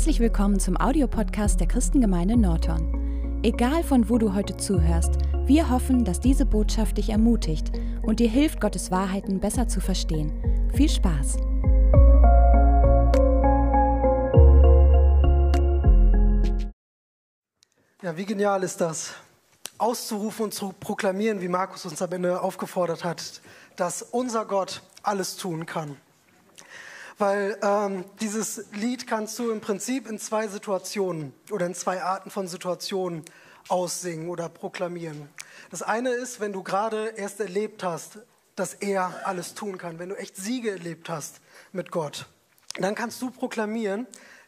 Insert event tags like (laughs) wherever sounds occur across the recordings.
Herzlich willkommen zum Audiopodcast der Christengemeinde Norton. Egal von wo du heute zuhörst, wir hoffen, dass diese Botschaft dich ermutigt und dir hilft, Gottes Wahrheiten besser zu verstehen. Viel Spaß! Ja, wie genial ist das, auszurufen und zu proklamieren, wie Markus uns am Ende aufgefordert hat, dass unser Gott alles tun kann weil ähm, dieses Lied kannst du im Prinzip in zwei Situationen oder in zwei Arten von Situationen aussingen oder proklamieren. Das eine ist, wenn du gerade erst erlebt hast, dass er alles tun kann, wenn du echt Siege erlebt hast mit Gott, dann kannst du proklamieren,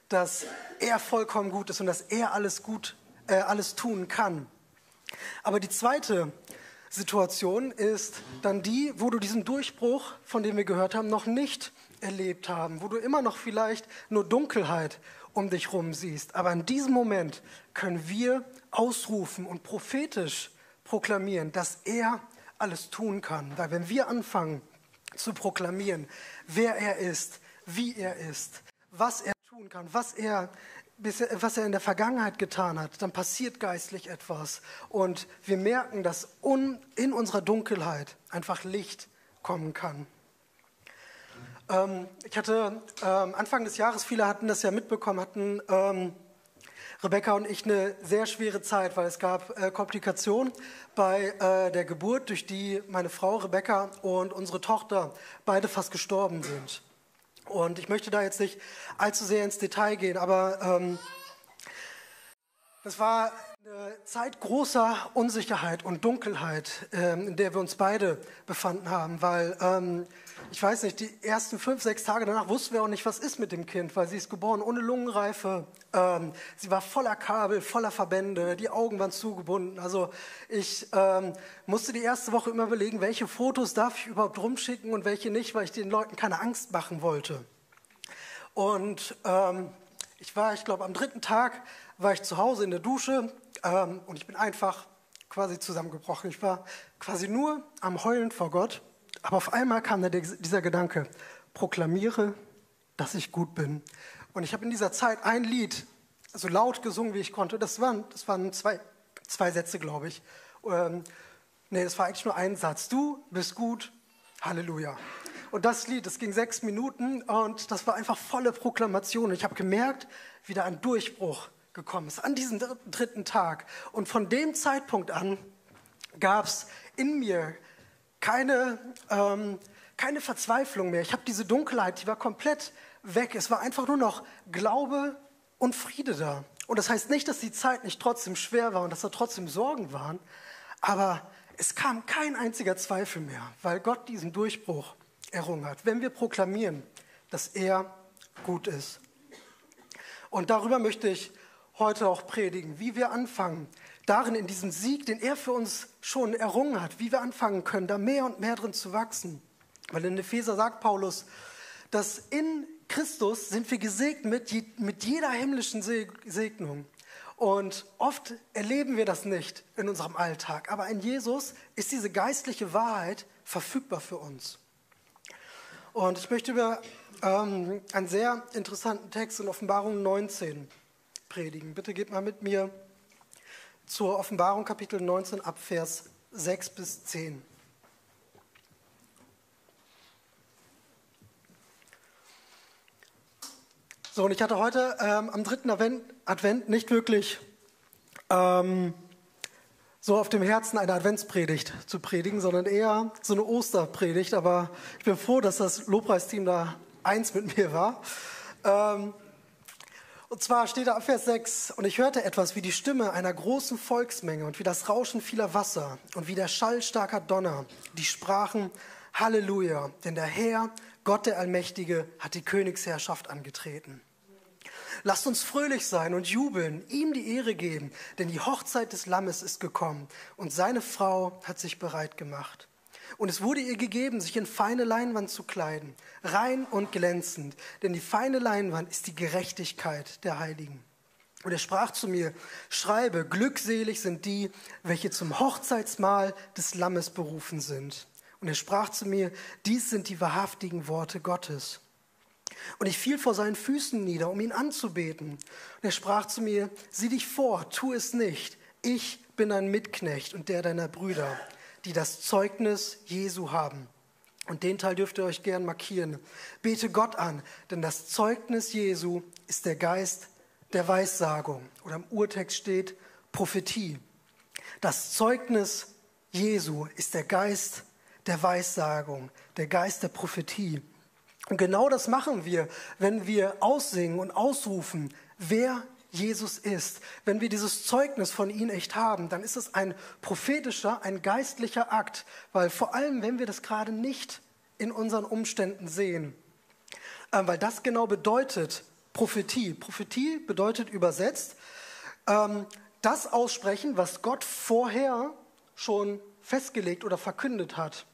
dass er vollkommen gut ist und dass er alles gut, äh, alles tun kann. Aber die zweite Situation ist dann die, wo du diesen Durchbruch, von dem wir gehört haben, noch nicht erlebt haben, wo du immer noch vielleicht nur Dunkelheit um dich herum siehst. Aber in diesem Moment können wir ausrufen und prophetisch proklamieren, dass er alles tun kann. Weil wenn wir anfangen zu proklamieren, wer er ist, wie er ist, was er tun kann, was er, was er in der Vergangenheit getan hat, dann passiert geistlich etwas. Und wir merken, dass in unserer Dunkelheit einfach Licht kommen kann. Ähm, ich hatte ähm, Anfang des Jahres, viele hatten das ja mitbekommen, hatten ähm, Rebecca und ich eine sehr schwere Zeit, weil es gab äh, Komplikationen bei äh, der Geburt, durch die meine Frau Rebecca und unsere Tochter beide fast gestorben sind. Und ich möchte da jetzt nicht allzu sehr ins Detail gehen, aber ähm, das war eine Zeit großer Unsicherheit und Dunkelheit, ähm, in der wir uns beide befanden haben, weil ähm, ich weiß nicht, die ersten fünf, sechs Tage danach wussten wir auch nicht, was ist mit dem Kind, weil sie ist geboren ohne Lungenreife. Ähm, sie war voller Kabel, voller Verbände, die Augen waren zugebunden. Also ich ähm, musste die erste Woche immer überlegen, welche Fotos darf ich überhaupt rumschicken und welche nicht, weil ich den Leuten keine Angst machen wollte. Und ähm, ich war, ich glaube, am dritten Tag war ich zu Hause in der Dusche ähm, und ich bin einfach quasi zusammengebrochen. Ich war quasi nur am Heulen vor Gott aber auf einmal kam da dieser Gedanke, proklamiere, dass ich gut bin. Und ich habe in dieser Zeit ein Lied so laut gesungen, wie ich konnte. Das waren, das waren zwei, zwei Sätze, glaube ich. Ähm, nee, das war eigentlich nur ein Satz. Du bist gut, Halleluja. Und das Lied, das ging sechs Minuten und das war einfach volle Proklamation. Und ich habe gemerkt, wie da ein Durchbruch gekommen ist an diesem dritten Tag. Und von dem Zeitpunkt an gab es in mir keine, ähm, keine Verzweiflung mehr. Ich habe diese Dunkelheit, die war komplett weg. Es war einfach nur noch Glaube und Friede da. Und das heißt nicht, dass die Zeit nicht trotzdem schwer war und dass da trotzdem Sorgen waren, aber es kam kein einziger Zweifel mehr, weil Gott diesen Durchbruch errungen hat. Wenn wir proklamieren, dass er gut ist. Und darüber möchte ich heute auch predigen, wie wir anfangen, darin, in diesem Sieg, den er für uns schon errungen hat, wie wir anfangen können, da mehr und mehr drin zu wachsen. Weil in Epheser sagt Paulus, dass in Christus sind wir gesegnet mit, mit jeder himmlischen Segnung. Und oft erleben wir das nicht in unserem Alltag. Aber in Jesus ist diese geistliche Wahrheit verfügbar für uns. Und ich möchte über ähm, einen sehr interessanten Text in Offenbarung 19 predigen. Bitte geht mal mit mir zur Offenbarung Kapitel 19 ab Vers 6 bis 10. So, und ich hatte heute ähm, am dritten Advent, Advent, nicht wirklich ähm, so auf dem Herzen eine Adventspredigt zu predigen, sondern eher so eine Osterpredigt. Aber ich bin froh, dass das Lobpreisteam da eins mit mir war. Ähm, und zwar steht da ab Vers 6, und ich hörte etwas wie die Stimme einer großen Volksmenge und wie das Rauschen vieler Wasser und wie der Schall starker Donner, die sprachen, Halleluja, denn der Herr, Gott der Allmächtige, hat die Königsherrschaft angetreten. Lasst uns fröhlich sein und jubeln, ihm die Ehre geben, denn die Hochzeit des Lammes ist gekommen und seine Frau hat sich bereit gemacht. Und es wurde ihr gegeben, sich in feine Leinwand zu kleiden, rein und glänzend, denn die feine Leinwand ist die Gerechtigkeit der Heiligen. Und er sprach zu mir, schreibe, glückselig sind die, welche zum Hochzeitsmahl des Lammes berufen sind. Und er sprach zu mir, dies sind die wahrhaftigen Worte Gottes. Und ich fiel vor seinen Füßen nieder, um ihn anzubeten. Und er sprach zu mir, sieh dich vor, tu es nicht. Ich bin ein Mitknecht und der deiner Brüder, die das Zeugnis Jesu haben. Und den Teil dürft ihr euch gern markieren. Bete Gott an, denn das Zeugnis Jesu ist der Geist der Weissagung. Oder im Urtext steht Prophetie. Das Zeugnis Jesu ist der Geist der Weissagung, der Geist der Prophetie. Und genau das machen wir, wenn wir aussingen und ausrufen, wer Jesus ist. Wenn wir dieses Zeugnis von ihm echt haben, dann ist es ein prophetischer, ein geistlicher Akt, weil vor allem, wenn wir das gerade nicht in unseren Umständen sehen, äh, weil das genau bedeutet Prophetie. Prophetie bedeutet übersetzt, ähm, das aussprechen, was Gott vorher schon festgelegt oder verkündet hat.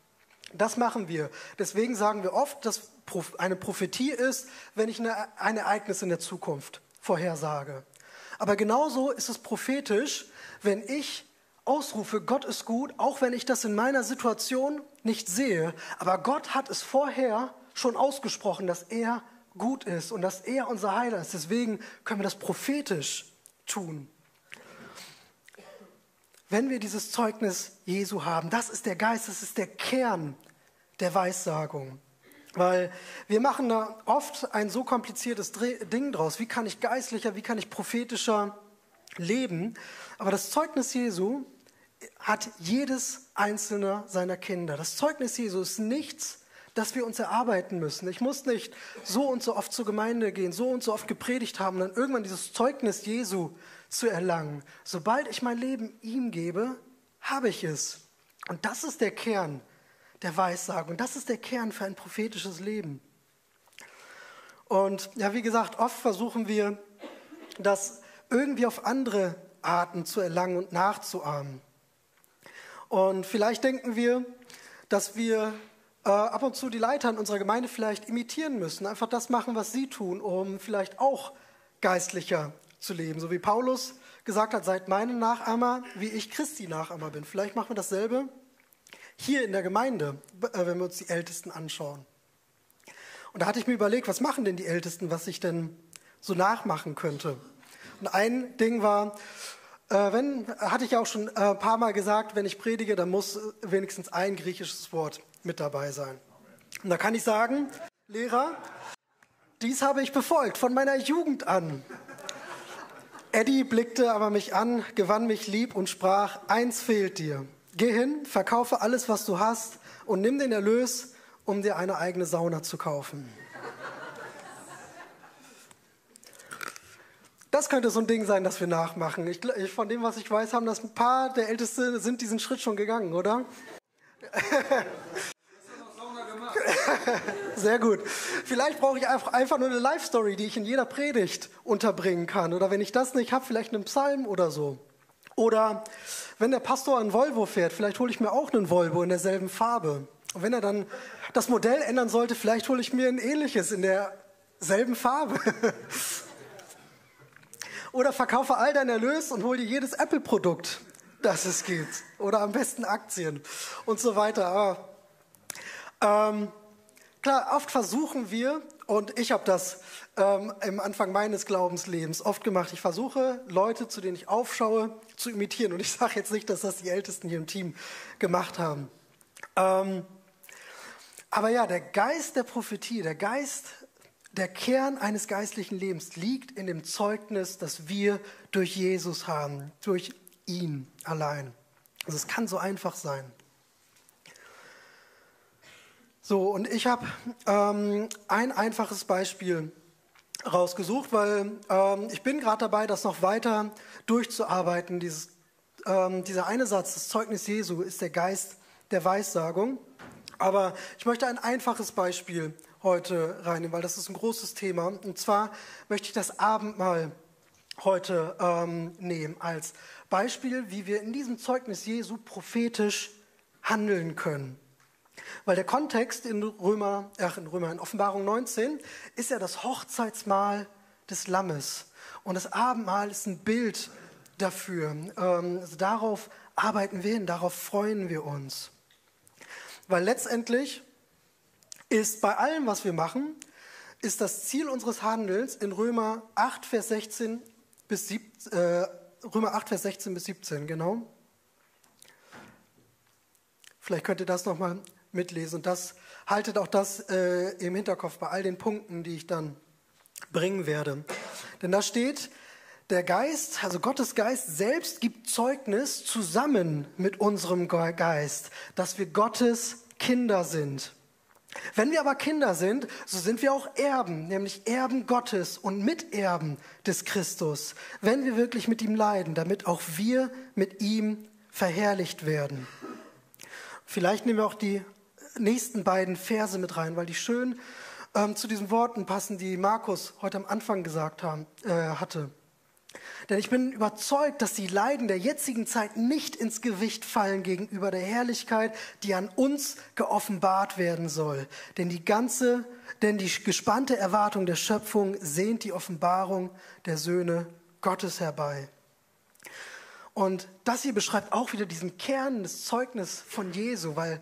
Das machen wir. Deswegen sagen wir oft, dass eine Prophetie ist, wenn ich ein Ereignis in der Zukunft vorhersage. Aber genauso ist es prophetisch, wenn ich ausrufe, Gott ist gut, auch wenn ich das in meiner Situation nicht sehe. Aber Gott hat es vorher schon ausgesprochen, dass er gut ist und dass er unser Heiler ist. Deswegen können wir das prophetisch tun. Wenn wir dieses Zeugnis Jesu haben, das ist der Geist, das ist der Kern der Weissagung. Weil wir machen da oft ein so kompliziertes Ding draus. Wie kann ich geistlicher, wie kann ich prophetischer leben? Aber das Zeugnis Jesu hat jedes einzelne seiner Kinder. Das Zeugnis Jesu ist nichts, das wir uns erarbeiten müssen. Ich muss nicht so und so oft zur Gemeinde gehen, so und so oft gepredigt haben, dann irgendwann dieses Zeugnis Jesu zu erlangen. Sobald ich mein Leben ihm gebe, habe ich es. Und das ist der Kern der Weissagung. Das ist der Kern für ein prophetisches Leben. Und ja, wie gesagt, oft versuchen wir, das irgendwie auf andere Arten zu erlangen und nachzuahmen. Und vielleicht denken wir, dass wir äh, ab und zu die Leiter in unserer Gemeinde vielleicht imitieren müssen, einfach das machen, was sie tun, um vielleicht auch geistlicher zu leben. So wie Paulus gesagt hat, seid meine Nachahmer, wie ich Christi Nachahmer bin. Vielleicht machen wir dasselbe hier in der Gemeinde, äh, wenn wir uns die Ältesten anschauen. Und da hatte ich mir überlegt, was machen denn die Ältesten, was ich denn so nachmachen könnte. Und ein Ding war, äh, wenn, hatte ich auch schon ein äh, paar Mal gesagt, wenn ich predige, dann muss wenigstens ein griechisches Wort mit dabei sein. Und da kann ich sagen, Lehrer, dies habe ich befolgt von meiner Jugend an. Eddie blickte aber mich an, gewann mich lieb und sprach, eins fehlt dir. Geh hin, verkaufe alles, was du hast und nimm den Erlös, um dir eine eigene Sauna zu kaufen. Das könnte so ein Ding sein, das wir nachmachen. Ich, von dem, was ich weiß, haben das ein paar der Ältesten sind diesen Schritt schon gegangen, oder? (laughs) Sehr gut. Vielleicht brauche ich einfach nur eine Live-Story, die ich in jeder Predigt unterbringen kann. Oder wenn ich das nicht habe, vielleicht einen Psalm oder so. Oder wenn der Pastor einen Volvo fährt, vielleicht hole ich mir auch einen Volvo in derselben Farbe. Und wenn er dann das Modell ändern sollte, vielleicht hole ich mir ein ähnliches in derselben Farbe. (laughs) Oder verkaufe all dein Erlös und hol dir jedes Apple-Produkt, das es gibt. Oder am besten Aktien und so weiter. Aber ähm, klar, oft versuchen wir, und ich habe das ähm, im Anfang meines Glaubenslebens oft gemacht, ich versuche Leute, zu denen ich aufschaue, zu imitieren. Und ich sage jetzt nicht, dass das die Ältesten hier im Team gemacht haben. Ähm, aber ja, der Geist der Prophetie, der Geist, der Kern eines geistlichen Lebens liegt in dem Zeugnis, das wir durch Jesus haben, durch ihn allein. Also es kann so einfach sein. So, und ich habe ähm, ein einfaches Beispiel rausgesucht, weil ähm, ich bin gerade dabei, das noch weiter durchzuarbeiten. Dieses, ähm, dieser eine Satz, das Zeugnis Jesu, ist der Geist der Weissagung. Aber ich möchte ein einfaches Beispiel heute reinnehmen, weil das ist ein großes Thema. Und zwar möchte ich das Abendmahl heute ähm, nehmen als Beispiel, wie wir in diesem Zeugnis Jesu prophetisch handeln können. Weil der Kontext in Römer, ach in Römer, in Offenbarung 19 ist ja das Hochzeitsmahl des Lammes. Und das Abendmahl ist ein Bild dafür. Ähm, also darauf arbeiten wir hin, darauf freuen wir uns. Weil letztendlich ist bei allem, was wir machen, ist das Ziel unseres Handelns in Römer 8, Vers 16 bis 17, äh, Römer 8, Vers 16 bis 17, genau. Vielleicht könnt ihr das nochmal mitlesen. Und das haltet auch das äh, im Hinterkopf bei all den Punkten, die ich dann bringen werde. Denn da steht, der Geist, also Gottes Geist selbst gibt Zeugnis zusammen mit unserem Geist, dass wir Gottes Kinder sind. Wenn wir aber Kinder sind, so sind wir auch Erben, nämlich Erben Gottes und Miterben des Christus, wenn wir wirklich mit ihm leiden, damit auch wir mit ihm verherrlicht werden. Vielleicht nehmen wir auch die nächsten beiden Verse mit rein, weil die schön ähm, zu diesen Worten passen, die Markus heute am Anfang gesagt haben, äh, hatte. Denn ich bin überzeugt, dass die Leiden der jetzigen Zeit nicht ins Gewicht fallen gegenüber der Herrlichkeit, die an uns geoffenbart werden soll. Denn die ganze, denn die gespannte Erwartung der Schöpfung sehnt die Offenbarung der Söhne Gottes herbei. Und das hier beschreibt auch wieder diesen Kern des Zeugnisses von Jesu, weil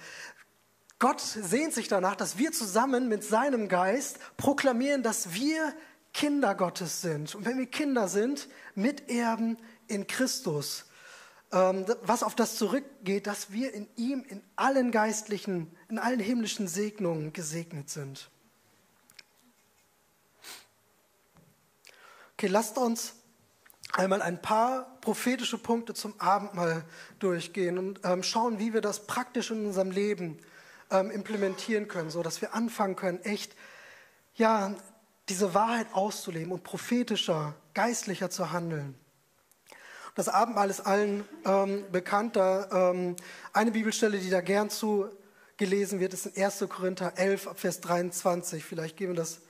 Gott sehnt sich danach, dass wir zusammen mit seinem Geist proklamieren, dass wir Kinder Gottes sind. Und wenn wir Kinder sind, Miterben in Christus. Ähm, was auf das zurückgeht, dass wir in ihm in allen geistlichen, in allen himmlischen Segnungen gesegnet sind. Okay, lasst uns einmal ein paar prophetische Punkte zum Abendmahl durchgehen und ähm, schauen, wie wir das praktisch in unserem Leben ähm, implementieren können, so dass wir anfangen können, echt ja diese Wahrheit auszuleben und prophetischer, geistlicher zu handeln. Das Abendmahl ist allen ähm, bekannt. Ähm, eine Bibelstelle, die da gern zu gelesen wird, ist in 1. Korinther 11, Vers 23. Vielleicht gehen wir das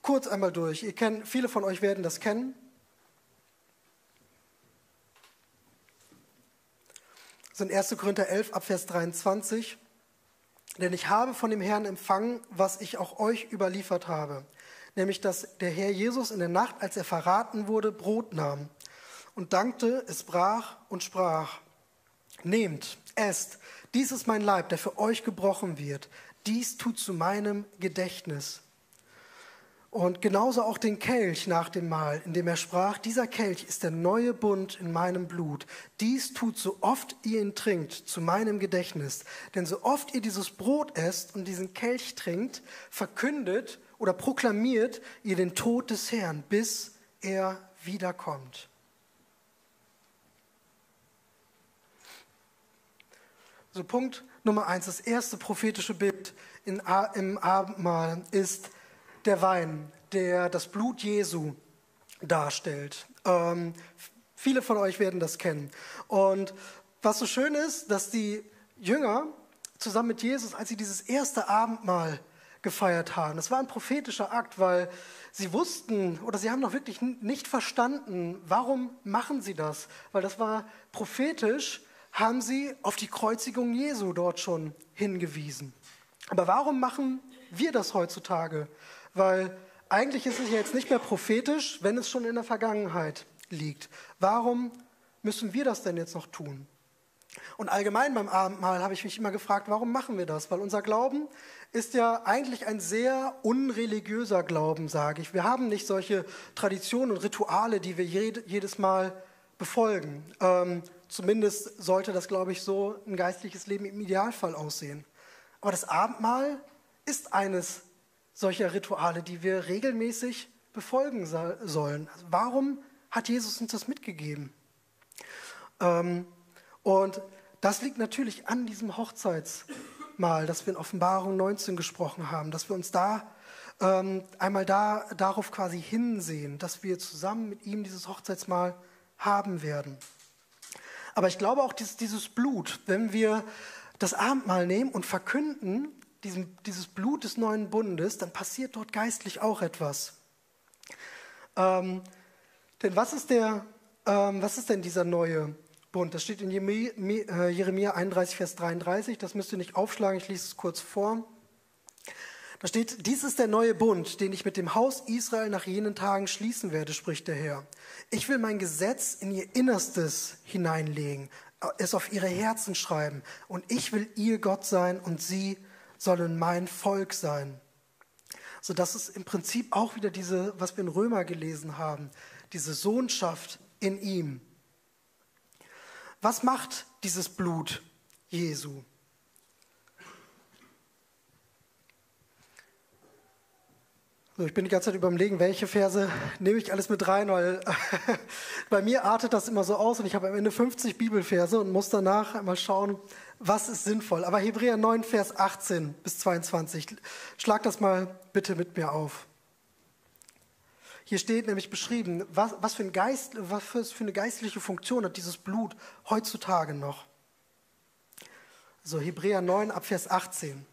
kurz einmal durch. Ihr kennt, viele von euch werden das kennen. Das in 1. Korinther 11, Vers 23. Denn ich habe von dem Herrn empfangen, was ich auch euch überliefert habe nämlich dass der Herr Jesus in der Nacht, als er verraten wurde, Brot nahm und dankte, es brach und sprach, nehmt, esst, dies ist mein Leib, der für euch gebrochen wird, dies tut zu meinem Gedächtnis. Und genauso auch den Kelch nach dem Mahl, in dem er sprach, dieser Kelch ist der neue Bund in meinem Blut. Dies tut so oft ihr ihn trinkt, zu meinem Gedächtnis. Denn so oft ihr dieses Brot esst und diesen Kelch trinkt, verkündet oder proklamiert ihr den Tod des Herrn, bis er wiederkommt. So Punkt Nummer eins, das erste prophetische Bild in, im Abendmahl ist der Wein, der das Blut Jesu darstellt. Ähm, viele von euch werden das kennen. Und was so schön ist, dass die Jünger zusammen mit Jesus, als sie dieses erste Abendmahl gefeiert haben. Das war ein prophetischer Akt, weil sie wussten oder sie haben noch wirklich nicht verstanden, warum machen sie das? Weil das war prophetisch, haben sie auf die Kreuzigung Jesu dort schon hingewiesen. Aber warum machen wir das heutzutage? Weil eigentlich ist es ja jetzt nicht mehr prophetisch, wenn es schon in der Vergangenheit liegt. Warum müssen wir das denn jetzt noch tun? Und allgemein beim Abendmahl habe ich mich immer gefragt, warum machen wir das? Weil unser Glauben ist ja eigentlich ein sehr unreligiöser Glauben, sage ich. Wir haben nicht solche Traditionen und Rituale, die wir jedes Mal befolgen. Ähm, zumindest sollte das, glaube ich, so ein geistliches Leben im Idealfall aussehen. Aber das Abendmahl ist eines solcher Rituale, die wir regelmäßig befolgen sollen. Also warum hat Jesus uns das mitgegeben? Ähm, und das liegt natürlich an diesem Hochzeitsmahl, das wir in Offenbarung 19 gesprochen haben, dass wir uns da ähm, einmal da, darauf quasi hinsehen, dass wir zusammen mit ihm dieses Hochzeitsmahl haben werden. Aber ich glaube auch, dieses, dieses Blut, wenn wir das Abendmahl nehmen und verkünden, diesem, dieses Blut des neuen Bundes, dann passiert dort geistlich auch etwas. Ähm, denn was ist, der, ähm, was ist denn dieser neue Bund. Das steht in äh, Jeremia 31, Vers 33. Das müsst ihr nicht aufschlagen, ich lese es kurz vor. Da steht, dies ist der neue Bund, den ich mit dem Haus Israel nach jenen Tagen schließen werde, spricht der Herr. Ich will mein Gesetz in ihr Innerstes hineinlegen, es auf ihre Herzen schreiben. Und ich will ihr Gott sein und sie sollen mein Volk sein. So dass es im Prinzip auch wieder diese, was wir in Römer gelesen haben, diese Sohnschaft in ihm. Was macht dieses Blut Jesu? So, ich bin die ganze Zeit überlegen, welche Verse nehme ich alles mit rein, weil (laughs) bei mir artet das immer so aus und ich habe am Ende 50 Bibelverse und muss danach einmal schauen, was ist sinnvoll. Aber Hebräer 9, Vers 18 bis 22, schlag das mal bitte mit mir auf. Hier steht nämlich beschrieben, was, was, für, ein Geist, was für eine geistliche Funktion hat dieses Blut heutzutage noch. So Hebräer 9 ab Vers 18.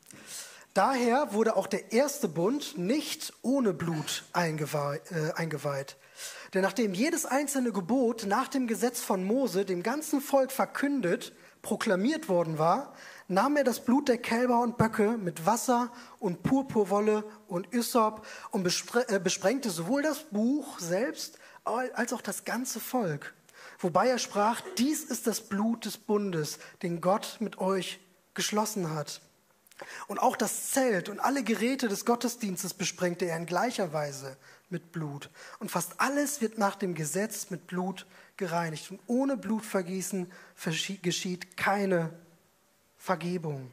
Daher wurde auch der erste Bund nicht ohne Blut äh, eingeweiht. Denn nachdem jedes einzelne Gebot nach dem Gesetz von Mose dem ganzen Volk verkündet, proklamiert worden war, nahm er das Blut der Kälber und Böcke mit Wasser und Purpurwolle und Ysop und äh, besprengte sowohl das Buch selbst als auch das ganze Volk. Wobei er sprach, dies ist das Blut des Bundes, den Gott mit euch geschlossen hat. Und auch das Zelt und alle Geräte des Gottesdienstes besprengte er in gleicher Weise mit Blut. Und fast alles wird nach dem Gesetz mit Blut gereinigt. Und ohne Blutvergießen geschieht keine Vergebung.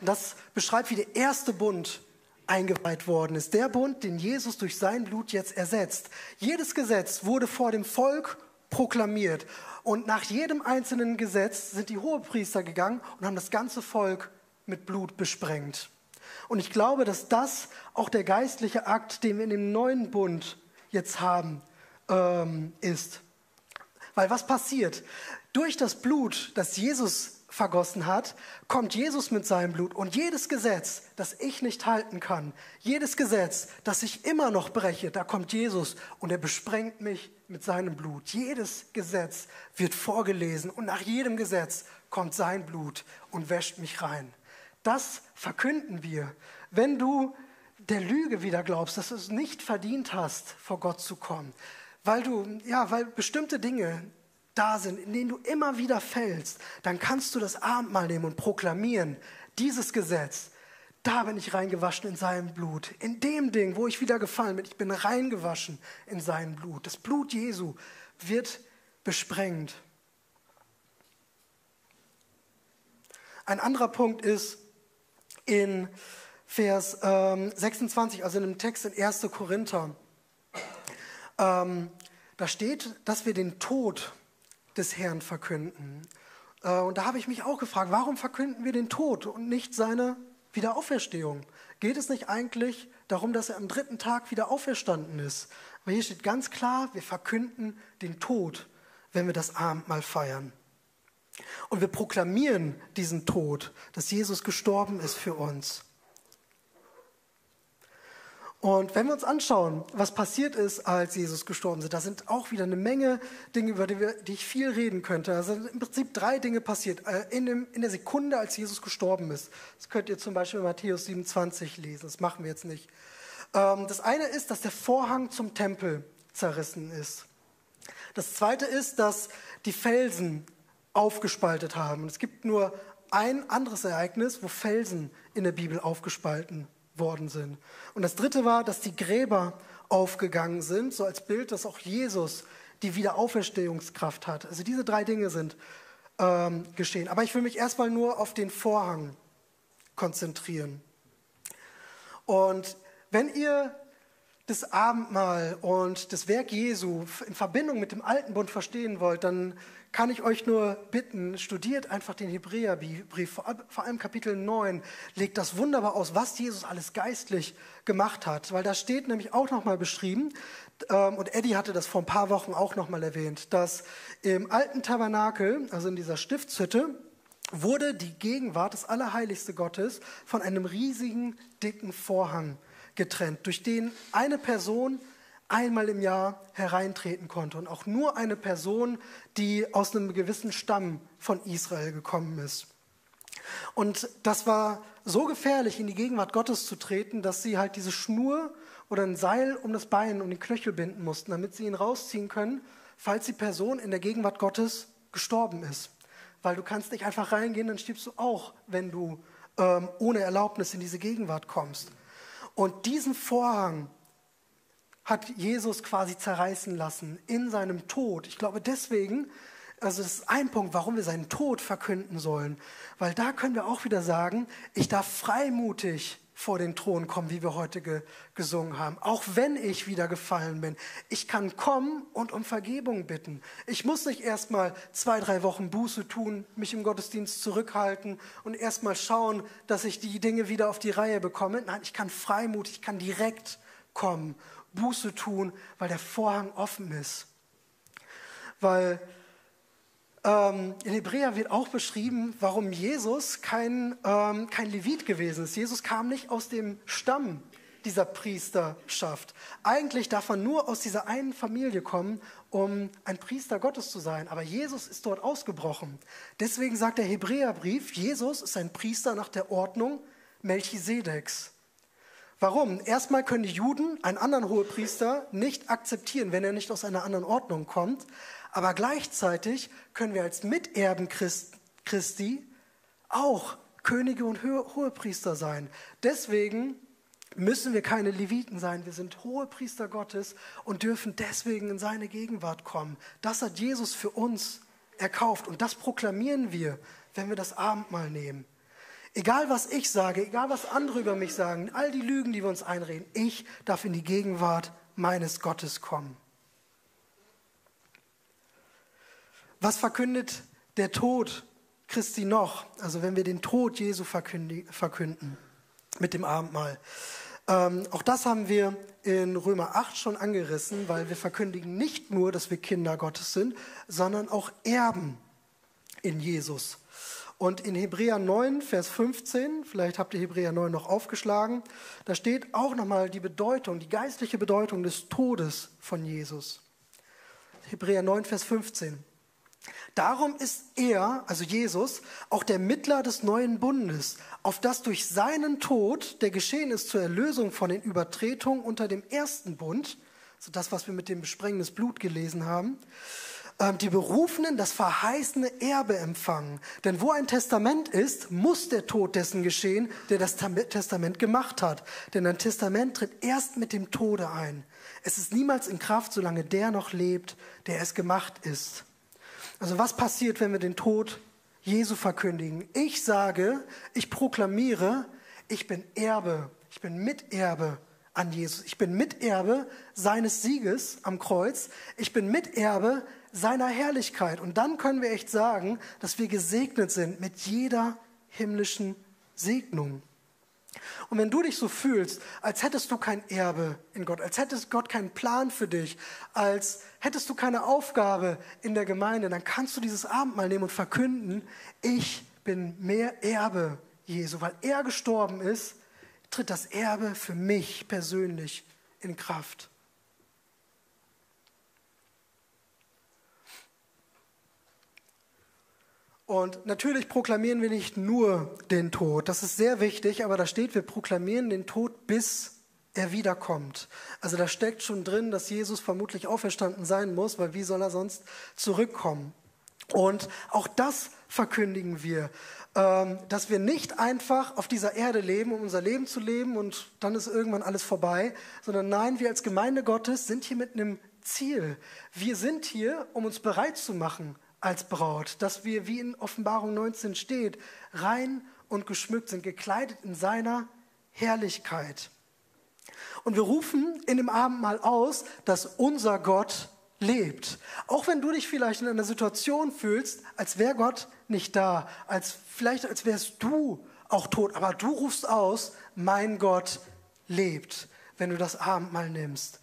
Das beschreibt, wie der erste Bund eingeweiht worden ist. Der Bund, den Jesus durch sein Blut jetzt ersetzt. Jedes Gesetz wurde vor dem Volk proklamiert. Und nach jedem einzelnen Gesetz sind die Hohepriester gegangen und haben das ganze Volk mit Blut besprengt. Und ich glaube, dass das auch der geistliche Akt, den wir in dem neuen Bund jetzt haben, ähm, ist. Weil was passiert? Durch das Blut, das Jesus vergossen hat, kommt Jesus mit seinem Blut. Und jedes Gesetz, das ich nicht halten kann, jedes Gesetz, das ich immer noch breche, da kommt Jesus und er besprengt mich mit seinem Blut. Jedes Gesetz wird vorgelesen und nach jedem Gesetz kommt sein Blut und wäscht mich rein. Das verkünden wir. Wenn du der Lüge wieder glaubst, dass du es nicht verdient hast, vor Gott zu kommen, weil du, ja, weil bestimmte Dinge da sind, in denen du immer wieder fällst, dann kannst du das Abendmahl nehmen und proklamieren, dieses Gesetz, da bin ich reingewaschen in seinem Blut. In dem Ding, wo ich wieder gefallen bin, ich bin reingewaschen in sein Blut. Das Blut Jesu wird besprengt. Ein anderer Punkt ist, in Vers ähm, 26, also in dem Text in 1. Korinther. Ähm, da steht, dass wir den Tod des Herrn verkünden. Äh, und da habe ich mich auch gefragt, warum verkünden wir den Tod und nicht seine Wiederauferstehung? Geht es nicht eigentlich darum, dass er am dritten Tag wieder auferstanden ist? Aber hier steht ganz klar, wir verkünden den Tod, wenn wir das Abendmahl feiern. Und wir proklamieren diesen Tod, dass Jesus gestorben ist für uns. Und wenn wir uns anschauen, was passiert ist, als Jesus gestorben ist, da sind auch wieder eine Menge Dinge, über die, wir, die ich viel reden könnte. Da sind im Prinzip drei Dinge passiert. Äh, in, dem, in der Sekunde, als Jesus gestorben ist. Das könnt ihr zum Beispiel in Matthäus 27 lesen. Das machen wir jetzt nicht. Ähm, das eine ist, dass der Vorhang zum Tempel zerrissen ist. Das zweite ist, dass die Felsen aufgespaltet haben. Und es gibt nur ein anderes Ereignis, wo Felsen in der Bibel aufgespalten worden sind. Und das dritte war, dass die Gräber aufgegangen sind, so als Bild, dass auch Jesus die Wiederauferstehungskraft hat. Also diese drei Dinge sind ähm, geschehen. Aber ich will mich erstmal nur auf den Vorhang konzentrieren. Und wenn ihr das Abendmahl und das Werk Jesu in Verbindung mit dem alten Bund verstehen wollt, dann kann ich euch nur bitten, studiert einfach den Hebräerbrief, vor allem Kapitel 9, legt das wunderbar aus, was Jesus alles geistlich gemacht hat, weil da steht nämlich auch nochmal beschrieben, ähm, und Eddie hatte das vor ein paar Wochen auch nochmal erwähnt, dass im alten Tabernakel, also in dieser Stiftshütte, wurde die Gegenwart des Allerheiligste Gottes von einem riesigen, dicken Vorhang getrennt, durch den eine Person einmal im Jahr hereintreten konnte und auch nur eine Person, die aus einem gewissen Stamm von Israel gekommen ist. Und das war so gefährlich, in die Gegenwart Gottes zu treten, dass sie halt diese Schnur oder ein Seil um das Bein, um den Knöchel binden mussten, damit sie ihn rausziehen können, falls die Person in der Gegenwart Gottes gestorben ist. Weil du kannst nicht einfach reingehen, dann stirbst du auch, wenn du ähm, ohne Erlaubnis in diese Gegenwart kommst. Und diesen Vorhang hat Jesus quasi zerreißen lassen in seinem Tod. Ich glaube deswegen, also das ist ein Punkt, warum wir seinen Tod verkünden sollen, weil da können wir auch wieder sagen, ich darf freimutig vor den Thron kommen, wie wir heute ge gesungen haben. Auch wenn ich wieder gefallen bin. Ich kann kommen und um Vergebung bitten. Ich muss nicht erst mal zwei, drei Wochen Buße tun, mich im Gottesdienst zurückhalten und erst mal schauen, dass ich die Dinge wieder auf die Reihe bekomme. Nein, ich kann freimutig, ich kann direkt kommen, Buße tun, weil der Vorhang offen ist. Weil ähm, in Hebräer wird auch beschrieben, warum Jesus kein, ähm, kein Levit gewesen ist. Jesus kam nicht aus dem Stamm dieser Priesterschaft. Eigentlich darf man nur aus dieser einen Familie kommen, um ein Priester Gottes zu sein. Aber Jesus ist dort ausgebrochen. Deswegen sagt der Hebräerbrief, Jesus ist ein Priester nach der Ordnung Melchisedeks. Warum? Erstmal können die Juden einen anderen Hohepriester nicht akzeptieren, wenn er nicht aus einer anderen Ordnung kommt. Aber gleichzeitig können wir als Miterben Christi auch Könige und Hohepriester sein. Deswegen müssen wir keine Leviten sein. Wir sind Hohepriester Gottes und dürfen deswegen in seine Gegenwart kommen. Das hat Jesus für uns erkauft und das proklamieren wir, wenn wir das Abendmahl nehmen. Egal was ich sage, egal was andere über mich sagen, all die Lügen, die wir uns einreden, ich darf in die Gegenwart meines Gottes kommen. Was verkündet der Tod Christi noch? Also wenn wir den Tod Jesu verkünden mit dem Abendmahl. Ähm, auch das haben wir in Römer 8 schon angerissen, weil wir verkündigen nicht nur, dass wir Kinder Gottes sind, sondern auch Erben in Jesus. Und in Hebräer 9, Vers 15, vielleicht habt ihr Hebräer 9 noch aufgeschlagen, da steht auch nochmal die Bedeutung, die geistliche Bedeutung des Todes von Jesus. Hebräer 9, Vers 15. Darum ist er, also Jesus, auch der Mittler des neuen Bundes, auf das durch seinen Tod, der geschehen ist zur Erlösung von den Übertretungen unter dem ersten Bund, so das, was wir mit dem Besprengen des Blut gelesen haben, die Berufenen das verheißene Erbe empfangen. Denn wo ein Testament ist, muss der Tod dessen geschehen, der das Testament gemacht hat. Denn ein Testament tritt erst mit dem Tode ein. Es ist niemals in Kraft, solange der noch lebt, der es gemacht ist. Also was passiert, wenn wir den Tod Jesu verkündigen? Ich sage, ich proklamiere, ich bin Erbe, ich bin Miterbe an Jesus. Ich bin Miterbe seines Sieges am Kreuz. Ich bin Miterbe seiner Herrlichkeit. Und dann können wir echt sagen, dass wir gesegnet sind mit jeder himmlischen Segnung. Und wenn du dich so fühlst, als hättest du kein Erbe in Gott, als hättest Gott keinen Plan für dich, als hättest du keine Aufgabe in der Gemeinde, dann kannst du dieses Abendmahl nehmen und verkünden, ich bin mehr Erbe Jesu, weil er gestorben ist, tritt das Erbe für mich persönlich in Kraft. Und natürlich proklamieren wir nicht nur den Tod, das ist sehr wichtig, aber da steht, wir proklamieren den Tod, bis er wiederkommt. Also da steckt schon drin, dass Jesus vermutlich auferstanden sein muss, weil wie soll er sonst zurückkommen? Und auch das verkündigen wir, ähm, dass wir nicht einfach auf dieser Erde leben, um unser Leben zu leben und dann ist irgendwann alles vorbei, sondern nein, wir als Gemeinde Gottes sind hier mit einem Ziel. Wir sind hier, um uns bereit zu machen als Braut, dass wir, wie in Offenbarung 19 steht, rein und geschmückt sind, gekleidet in seiner Herrlichkeit. Und wir rufen in dem Abendmahl aus, dass unser Gott lebt. Auch wenn du dich vielleicht in einer Situation fühlst, als wäre Gott nicht da, als vielleicht als wärst du auch tot, aber du rufst aus, mein Gott lebt, wenn du das Abendmahl nimmst.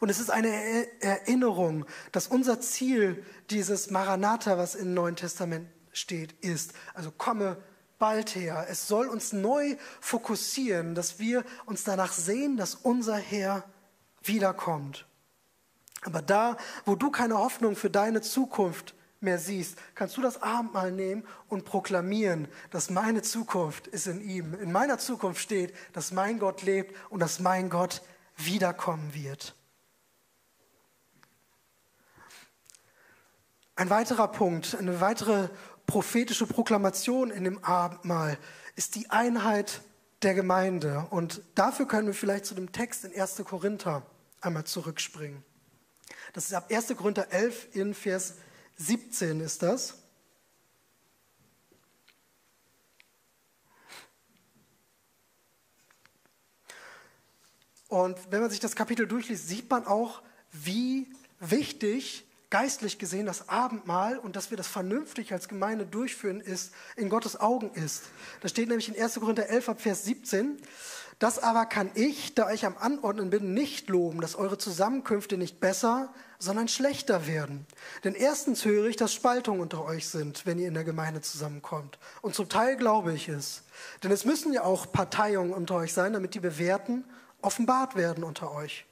Und es ist eine Erinnerung, dass unser Ziel dieses Maranatha, was im Neuen Testament steht, ist. Also komme bald her. Es soll uns neu fokussieren, dass wir uns danach sehen, dass unser Herr wiederkommt. Aber da, wo du keine Hoffnung für deine Zukunft mehr siehst, kannst du das Abendmahl nehmen und proklamieren, dass meine Zukunft ist in ihm. In meiner Zukunft steht, dass mein Gott lebt und dass mein Gott wiederkommen wird. Ein weiterer Punkt, eine weitere prophetische Proklamation in dem Abendmahl ist die Einheit der Gemeinde. Und dafür können wir vielleicht zu dem Text in 1. Korinther einmal zurückspringen. Das ist ab 1. Korinther 11 in Vers 17 ist das. Und wenn man sich das Kapitel durchliest, sieht man auch, wie wichtig geistlich gesehen das Abendmahl und dass wir das vernünftig als Gemeinde durchführen, ist, in Gottes Augen ist. Da steht nämlich in 1. Korinther 11 ab Vers 17, das aber kann ich, da ich am Anordnen bin, nicht loben, dass eure Zusammenkünfte nicht besser, sondern schlechter werden. Denn erstens höre ich, dass Spaltungen unter euch sind, wenn ihr in der Gemeinde zusammenkommt. Und zum Teil glaube ich es. Denn es müssen ja auch Parteiungen unter euch sein, damit die Bewährten offenbart werden unter euch.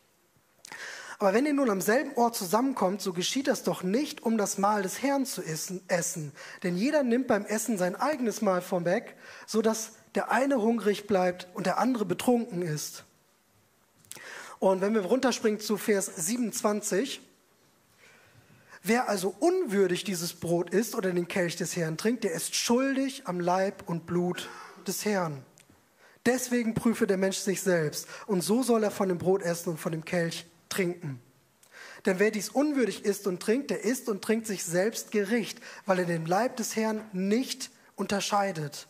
Aber wenn ihr nun am selben Ort zusammenkommt, so geschieht das doch nicht, um das Mahl des Herrn zu essen. Denn jeder nimmt beim Essen sein eigenes Mahl vorweg, so dass der eine hungrig bleibt und der andere betrunken ist. Und wenn wir runterspringen zu Vers 27, wer also unwürdig dieses Brot isst oder den Kelch des Herrn trinkt, der ist schuldig am Leib und Blut des Herrn. Deswegen prüfe der Mensch sich selbst und so soll er von dem Brot essen und von dem Kelch trinken. Denn wer dies unwürdig isst und trinkt, der isst und trinkt sich selbst Gericht, weil er den Leib des Herrn nicht unterscheidet.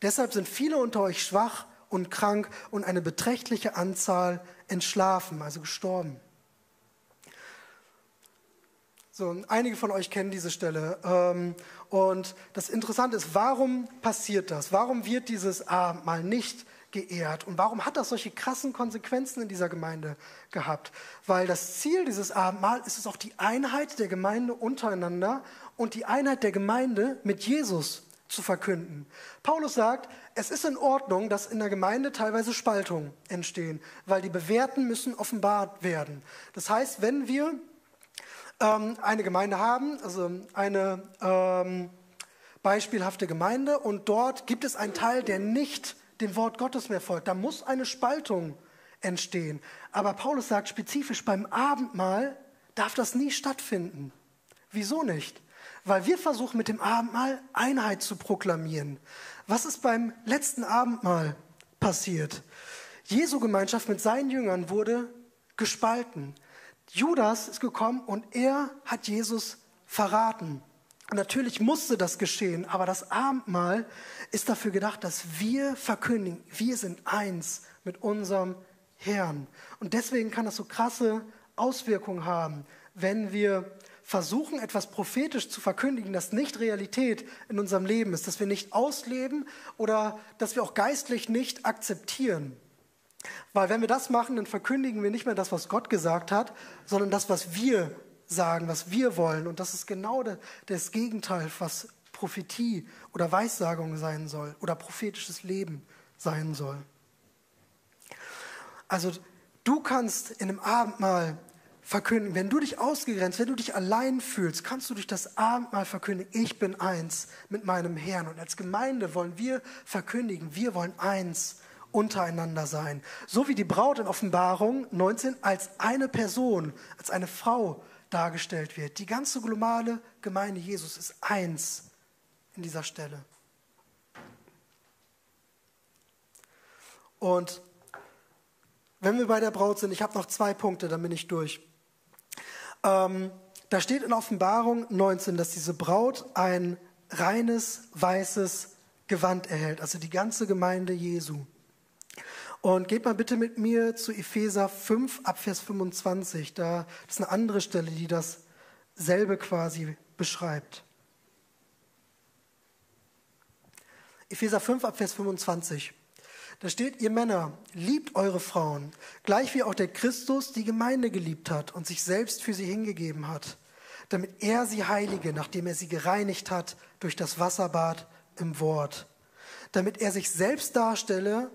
Deshalb sind viele unter euch schwach und krank und eine beträchtliche Anzahl entschlafen, also gestorben. So, einige von euch kennen diese Stelle. Ähm, und das Interessante ist, warum passiert das? Warum wird dieses Abendmahl nicht geehrt. Und warum hat das solche krassen Konsequenzen in dieser Gemeinde gehabt? Weil das Ziel dieses Abendmahl ist es auch die Einheit der Gemeinde untereinander und die Einheit der Gemeinde mit Jesus zu verkünden. Paulus sagt, es ist in Ordnung, dass in der Gemeinde teilweise Spaltungen entstehen, weil die Bewährten müssen offenbart werden. Das heißt, wenn wir ähm, eine Gemeinde haben, also eine ähm, beispielhafte Gemeinde, und dort gibt es einen Teil, der nicht dem Wort Gottes mehr folgt. Da muss eine Spaltung entstehen. Aber Paulus sagt spezifisch, beim Abendmahl darf das nie stattfinden. Wieso nicht? Weil wir versuchen mit dem Abendmahl Einheit zu proklamieren. Was ist beim letzten Abendmahl passiert? Jesu Gemeinschaft mit seinen Jüngern wurde gespalten. Judas ist gekommen und er hat Jesus verraten. Natürlich musste das geschehen, aber das Abendmahl ist dafür gedacht, dass wir verkündigen, wir sind eins mit unserem Herrn. Und deswegen kann das so krasse Auswirkungen haben, wenn wir versuchen, etwas prophetisch zu verkündigen, das nicht Realität in unserem Leben ist, dass wir nicht ausleben oder dass wir auch geistlich nicht akzeptieren. Weil wenn wir das machen, dann verkündigen wir nicht mehr das, was Gott gesagt hat, sondern das, was wir sagen, was wir wollen. Und das ist genau das Gegenteil, was Prophetie oder Weissagung sein soll oder prophetisches Leben sein soll. Also du kannst in einem Abendmahl verkünden, wenn du dich ausgegrenzt, wenn du dich allein fühlst, kannst du durch das Abendmahl verkündigen, ich bin eins mit meinem Herrn. Und als Gemeinde wollen wir verkündigen, wir wollen eins untereinander sein. So wie die Braut in Offenbarung 19 als eine Person, als eine Frau dargestellt wird. Die ganze globale Gemeinde Jesus ist eins in dieser Stelle. Und wenn wir bei der Braut sind, ich habe noch zwei Punkte, dann bin ich durch. Ähm, da steht in Offenbarung 19, dass diese Braut ein reines, weißes Gewand erhält, also die ganze Gemeinde Jesu. Und geht mal bitte mit mir zu Epheser 5 Abvers 25. Da ist eine andere Stelle, die dasselbe quasi beschreibt. Epheser 5 Abvers 25. Da steht, ihr Männer, liebt eure Frauen, gleich wie auch der Christus die Gemeinde geliebt hat und sich selbst für sie hingegeben hat, damit er sie heilige, nachdem er sie gereinigt hat durch das Wasserbad im Wort, damit er sich selbst darstelle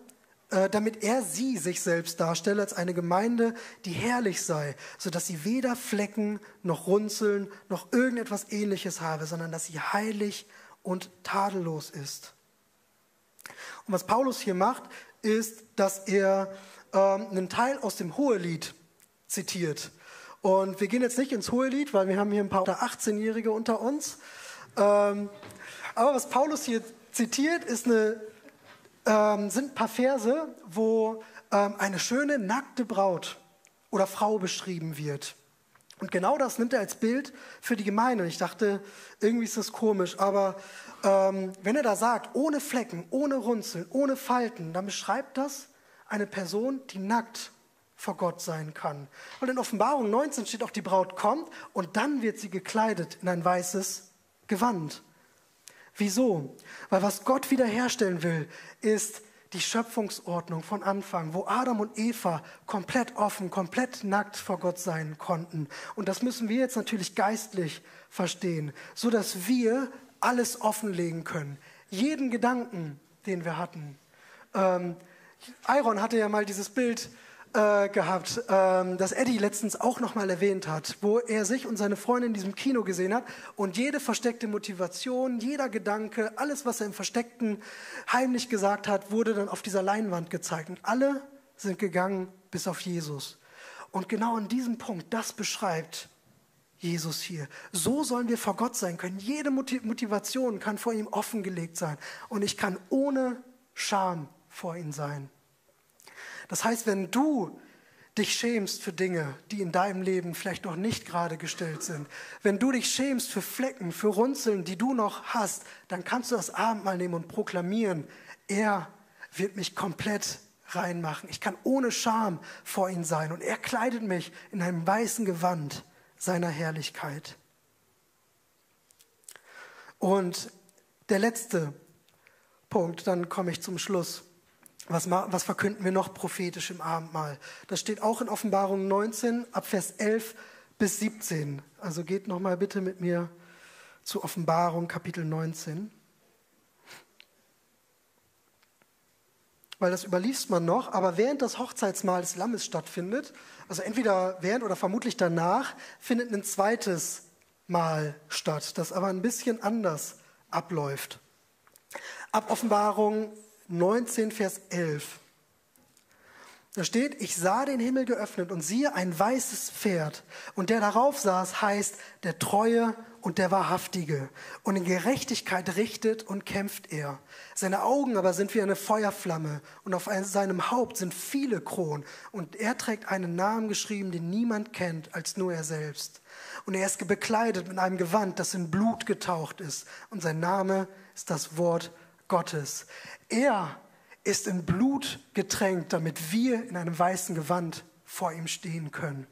damit er sie sich selbst darstelle als eine Gemeinde, die herrlich sei, sodass sie weder Flecken noch Runzeln noch irgendetwas ähnliches habe, sondern dass sie heilig und tadellos ist. Und was Paulus hier macht, ist, dass er ähm, einen Teil aus dem Hohelied zitiert. Und wir gehen jetzt nicht ins Hohelied, weil wir haben hier ein paar 18-Jährige unter uns. Ähm, aber was Paulus hier zitiert, ist eine ähm, sind ein paar Verse, wo ähm, eine schöne, nackte Braut oder Frau beschrieben wird. Und genau das nimmt er als Bild für die Gemeinde. Ich dachte, irgendwie ist das komisch, aber ähm, wenn er da sagt, ohne Flecken, ohne Runzeln, ohne Falten, dann beschreibt das eine Person, die nackt vor Gott sein kann. Und in Offenbarung 19 steht auch, die Braut kommt und dann wird sie gekleidet in ein weißes Gewand. Wieso? Weil was Gott wiederherstellen will, ist die Schöpfungsordnung von Anfang, wo Adam und Eva komplett offen, komplett nackt vor Gott sein konnten. Und das müssen wir jetzt natürlich geistlich verstehen, so dass wir alles offenlegen können. Jeden Gedanken, den wir hatten. Ähm, Iron hatte ja mal dieses Bild äh, gehabt, ähm, das Eddie letztens auch nochmal erwähnt hat, wo er sich und seine Freundin in diesem Kino gesehen hat und jede versteckte Motivation, jeder Gedanke, alles, was er im Versteckten heimlich gesagt hat, wurde dann auf dieser Leinwand gezeigt. Und alle sind gegangen bis auf Jesus. Und genau an diesem Punkt, das beschreibt Jesus hier. So sollen wir vor Gott sein können. Jede Motivation kann vor ihm offengelegt sein. Und ich kann ohne Scham vor ihm sein. Das heißt, wenn du dich schämst für Dinge, die in deinem Leben vielleicht noch nicht gerade gestellt sind, wenn du dich schämst für Flecken, für Runzeln, die du noch hast, dann kannst du das Abendmahl nehmen und proklamieren, er wird mich komplett reinmachen. Ich kann ohne Scham vor ihm sein und er kleidet mich in einem weißen Gewand seiner Herrlichkeit. Und der letzte Punkt, dann komme ich zum Schluss. Was, was, verkünden wir noch prophetisch im Abendmahl? Das steht auch in Offenbarung 19 ab Vers 11 bis 17. Also geht noch mal bitte mit mir zu Offenbarung Kapitel 19. Weil das überliest man noch, aber während das Hochzeitsmahl des Lammes stattfindet, also entweder während oder vermutlich danach, findet ein zweites Mahl statt, das aber ein bisschen anders abläuft. Ab Offenbarung 19, Vers 11. Da steht, ich sah den Himmel geöffnet und siehe ein weißes Pferd. Und der darauf saß, heißt der Treue und der Wahrhaftige. Und in Gerechtigkeit richtet und kämpft er. Seine Augen aber sind wie eine Feuerflamme und auf seinem Haupt sind viele Kronen. Und er trägt einen Namen geschrieben, den niemand kennt als nur er selbst. Und er ist bekleidet mit einem Gewand, das in Blut getaucht ist. Und sein Name ist das Wort Gottes. Er ist in Blut getränkt, damit wir in einem weißen Gewand vor ihm stehen können.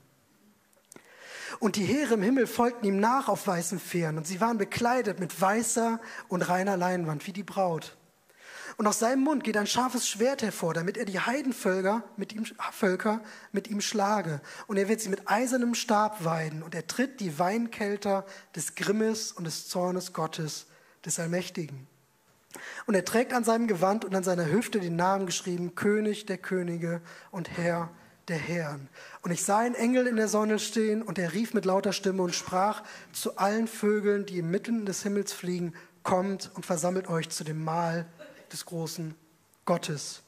Und die Heere im Himmel folgten ihm nach auf weißen Pferden, und sie waren bekleidet mit weißer und reiner Leinwand, wie die Braut. Und aus seinem Mund geht ein scharfes Schwert hervor, damit er die Heidenvölker mit ihm, Völker mit ihm schlage. Und er wird sie mit eisernem Stab weiden, und er tritt die Weinkelter des Grimmes und des Zornes Gottes, des Allmächtigen. Und er trägt an seinem Gewand und an seiner Hüfte den Namen geschrieben, König der Könige und Herr der Herren. Und ich sah einen Engel in der Sonne stehen, und er rief mit lauter Stimme und sprach zu allen Vögeln, die im Mitten des Himmels fliegen, kommt und versammelt euch zu dem Mahl des großen Gottes.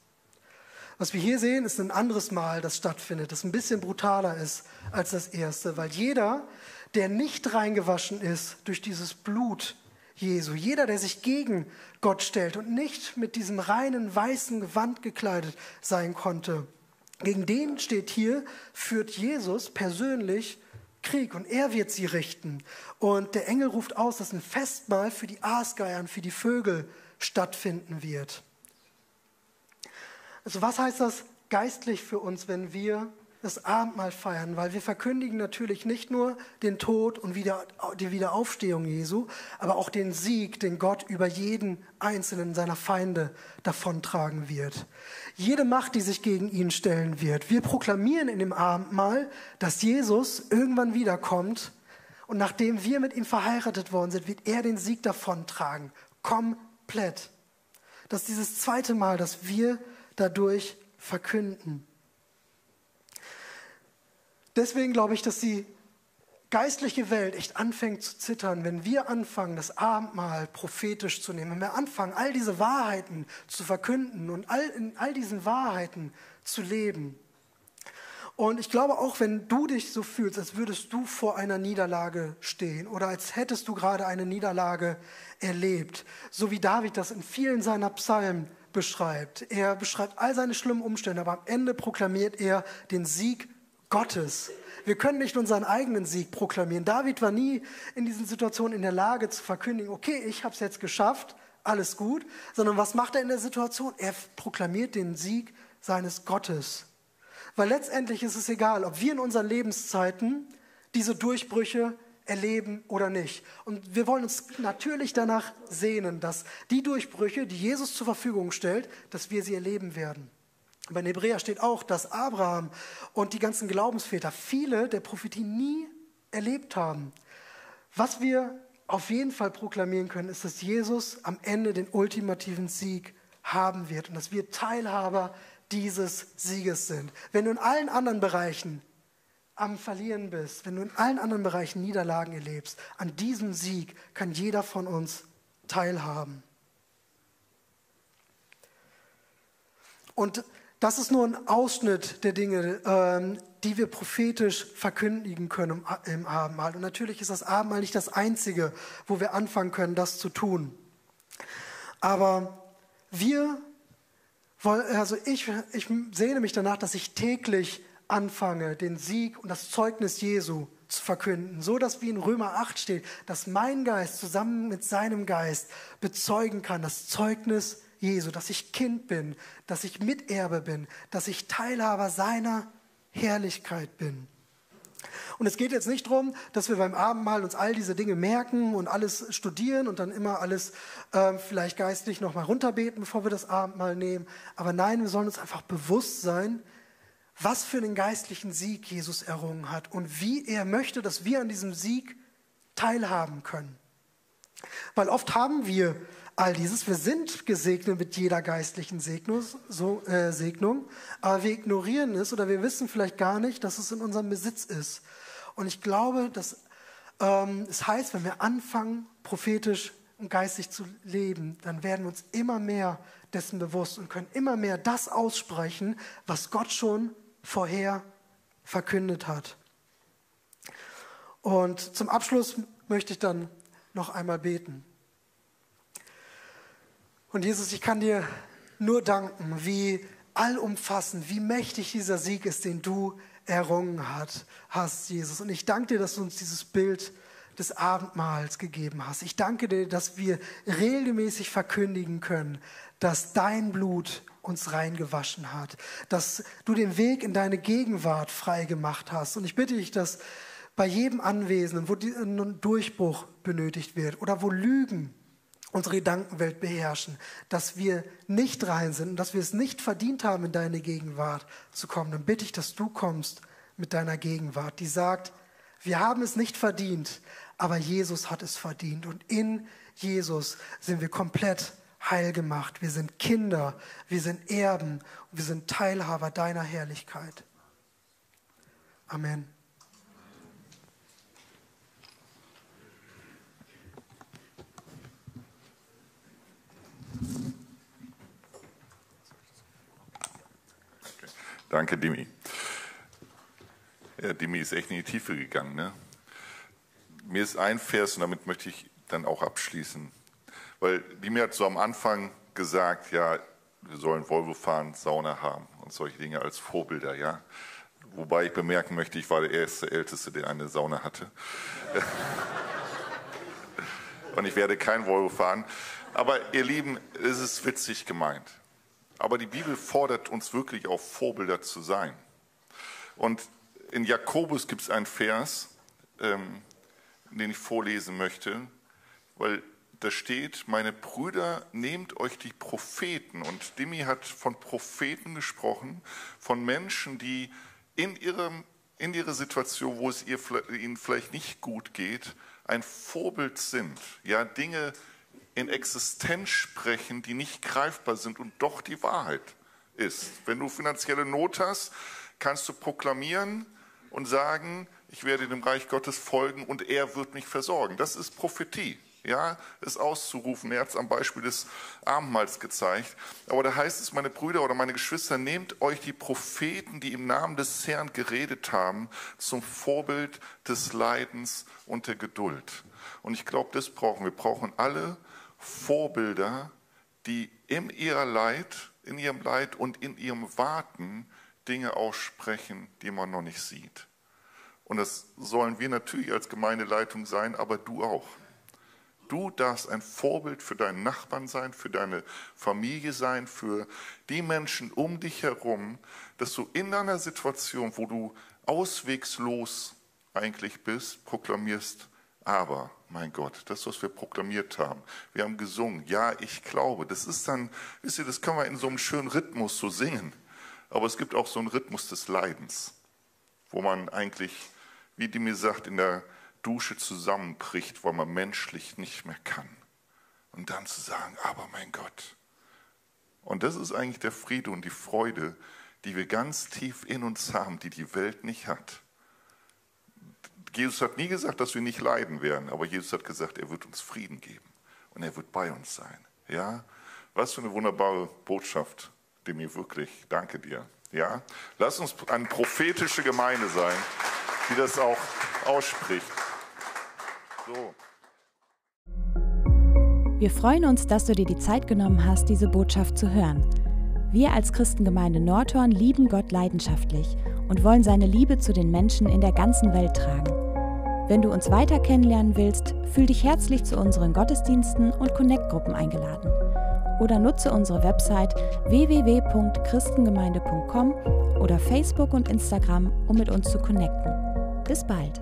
Was wir hier sehen, ist ein anderes Mahl, das stattfindet, das ein bisschen brutaler ist als das erste, weil jeder, der nicht reingewaschen ist durch dieses Blut Jesu. Jeder, der sich gegen Gott stellt und nicht mit diesem reinen weißen Gewand gekleidet sein konnte, gegen den steht hier, führt Jesus persönlich Krieg und er wird sie richten. Und der Engel ruft aus, dass ein Festmahl für die Aasgeier und für die Vögel stattfinden wird. Also was heißt das geistlich für uns, wenn wir das Abendmahl feiern, weil wir verkündigen natürlich nicht nur den Tod und wieder, die Wiederaufstehung Jesu, aber auch den Sieg, den Gott über jeden einzelnen seiner Feinde davontragen wird. Jede Macht, die sich gegen ihn stellen wird. Wir proklamieren in dem Abendmahl, dass Jesus irgendwann wiederkommt und nachdem wir mit ihm verheiratet worden sind, wird er den Sieg davontragen. Komplett. Das ist dieses zweite Mal, dass wir dadurch verkünden. Deswegen glaube ich, dass die geistliche Welt echt anfängt zu zittern, wenn wir anfangen, das Abendmahl prophetisch zu nehmen, wenn wir anfangen, all diese Wahrheiten zu verkünden und all, in all diesen Wahrheiten zu leben. Und ich glaube auch, wenn du dich so fühlst, als würdest du vor einer Niederlage stehen oder als hättest du gerade eine Niederlage erlebt, so wie David das in vielen seiner Psalmen beschreibt. Er beschreibt all seine schlimmen Umstände, aber am Ende proklamiert er den Sieg Gottes. Wir können nicht unseren eigenen Sieg proklamieren. David war nie in diesen Situationen in der Lage zu verkündigen, okay, ich habe es jetzt geschafft, alles gut, sondern was macht er in der Situation? Er proklamiert den Sieg seines Gottes. Weil letztendlich ist es egal, ob wir in unseren Lebenszeiten diese Durchbrüche erleben oder nicht. Und wir wollen uns natürlich danach sehnen, dass die Durchbrüche, die Jesus zur Verfügung stellt, dass wir sie erleben werden. Bei Hebräer steht auch, dass Abraham und die ganzen Glaubensväter viele der Prophetie nie erlebt haben. Was wir auf jeden Fall proklamieren können, ist, dass Jesus am Ende den ultimativen Sieg haben wird und dass wir Teilhaber dieses Sieges sind. Wenn du in allen anderen Bereichen am Verlieren bist, wenn du in allen anderen Bereichen Niederlagen erlebst, an diesem Sieg kann jeder von uns teilhaben. Und das ist nur ein Ausschnitt der Dinge, ähm, die wir prophetisch verkündigen können im Abendmahl. Und natürlich ist das Abendmahl nicht das Einzige, wo wir anfangen können, das zu tun. Aber wir also ich, ich sehne mich danach, dass ich täglich anfange, den Sieg und das Zeugnis Jesu zu verkünden, so dass wie in Römer 8 steht, dass mein Geist zusammen mit seinem Geist bezeugen kann, das Zeugnis Jesu, dass ich Kind bin, dass ich Miterbe bin, dass ich Teilhaber seiner Herrlichkeit bin. Und es geht jetzt nicht darum, dass wir beim Abendmahl uns all diese Dinge merken und alles studieren und dann immer alles äh, vielleicht geistlich nochmal runterbeten, bevor wir das Abendmahl nehmen. Aber nein, wir sollen uns einfach bewusst sein, was für einen geistlichen Sieg Jesus errungen hat und wie er möchte, dass wir an diesem Sieg teilhaben können. Weil oft haben wir all dieses. Wir sind gesegnet mit jeder geistlichen Segnung, so, äh, Segnung, aber wir ignorieren es oder wir wissen vielleicht gar nicht, dass es in unserem Besitz ist. Und ich glaube, dass ähm, es heißt, wenn wir anfangen, prophetisch und geistig zu leben, dann werden wir uns immer mehr dessen bewusst und können immer mehr das aussprechen, was Gott schon vorher verkündet hat. Und zum Abschluss möchte ich dann noch einmal beten. Und Jesus, ich kann dir nur danken, wie allumfassend, wie mächtig dieser Sieg ist, den du errungen hat, hast, Jesus. Und ich danke dir, dass du uns dieses Bild des Abendmahls gegeben hast. Ich danke dir, dass wir regelmäßig verkündigen können, dass dein Blut uns reingewaschen hat, dass du den Weg in deine Gegenwart frei gemacht hast. Und ich bitte dich, dass bei jedem Anwesenden, wo ein Durchbruch benötigt wird oder wo Lügen unsere Gedankenwelt beherrschen, dass wir nicht rein sind und dass wir es nicht verdient haben, in deine Gegenwart zu kommen, dann bitte ich, dass du kommst mit deiner Gegenwart, die sagt, wir haben es nicht verdient, aber Jesus hat es verdient und in Jesus sind wir komplett heil gemacht. Wir sind Kinder, wir sind Erben und wir sind Teilhaber deiner Herrlichkeit. Amen. Danke, Dimi. Ja, Dimi ist echt in die Tiefe gegangen. Ne? Mir ist ein Vers, und damit möchte ich dann auch abschließen. Weil Dimi hat so am Anfang gesagt, ja, wir sollen Volvo fahren, Sauna haben und solche Dinge als Vorbilder, ja. Wobei ich bemerken möchte, ich war der erste Älteste, der eine Sauna hatte. (laughs) und ich werde kein Volvo fahren. Aber ihr Lieben, es ist witzig gemeint. Aber die Bibel fordert uns wirklich auf, Vorbilder zu sein. Und in Jakobus gibt es einen Vers, ähm, den ich vorlesen möchte, weil da steht, meine Brüder, nehmt euch die Propheten. Und Dimi hat von Propheten gesprochen, von Menschen, die in, ihrem, in ihrer Situation, wo es ihr, ihnen vielleicht nicht gut geht, ein Vorbild sind. Ja, Dinge in Existenz sprechen, die nicht greifbar sind und doch die Wahrheit ist. Wenn du finanzielle Not hast, kannst du proklamieren und sagen, ich werde dem Reich Gottes folgen und er wird mich versorgen. Das ist Prophetie. Ja, es auszurufen. Er hat es am Beispiel des Abendmahls gezeigt. Aber da heißt es, meine Brüder oder meine Geschwister, nehmt euch die Propheten, die im Namen des Herrn geredet haben, zum Vorbild des Leidens und der Geduld. Und ich glaube, das brauchen wir. Wir brauchen alle Vorbilder, die in ihrer Leid, in ihrem Leid und in ihrem Warten Dinge aussprechen, die man noch nicht sieht. Und das sollen wir natürlich als Gemeindeleitung sein, aber du auch. Du darfst ein Vorbild für deinen Nachbarn sein, für deine Familie sein, für die Menschen um dich herum, dass du in deiner Situation, wo du auswegslos eigentlich bist, proklamierst, aber, mein Gott, das, was wir proklamiert haben, wir haben gesungen, ja, ich glaube, das ist dann, wisst ihr, das kann man in so einem schönen Rhythmus so singen, aber es gibt auch so einen Rhythmus des Leidens, wo man eigentlich, wie die mir sagt, in der Dusche zusammenbricht, weil man menschlich nicht mehr kann. Und dann zu sagen, aber mein Gott. Und das ist eigentlich der Friede und die Freude, die wir ganz tief in uns haben, die die Welt nicht hat. Jesus hat nie gesagt, dass wir nicht leiden werden, aber Jesus hat gesagt, er wird uns Frieden geben und er wird bei uns sein. Ja, was für eine wunderbare Botschaft, Demi, wirklich. Danke dir. Ja, lass uns eine prophetische Gemeinde sein, die das auch ausspricht. So. Wir freuen uns, dass du dir die Zeit genommen hast, diese Botschaft zu hören. Wir als Christengemeinde Nordhorn lieben Gott leidenschaftlich und wollen seine Liebe zu den Menschen in der ganzen Welt tragen. Wenn du uns weiter kennenlernen willst, fühl dich herzlich zu unseren Gottesdiensten und Connect-Gruppen eingeladen. Oder nutze unsere Website www.christengemeinde.com oder Facebook und Instagram, um mit uns zu connecten. Bis bald!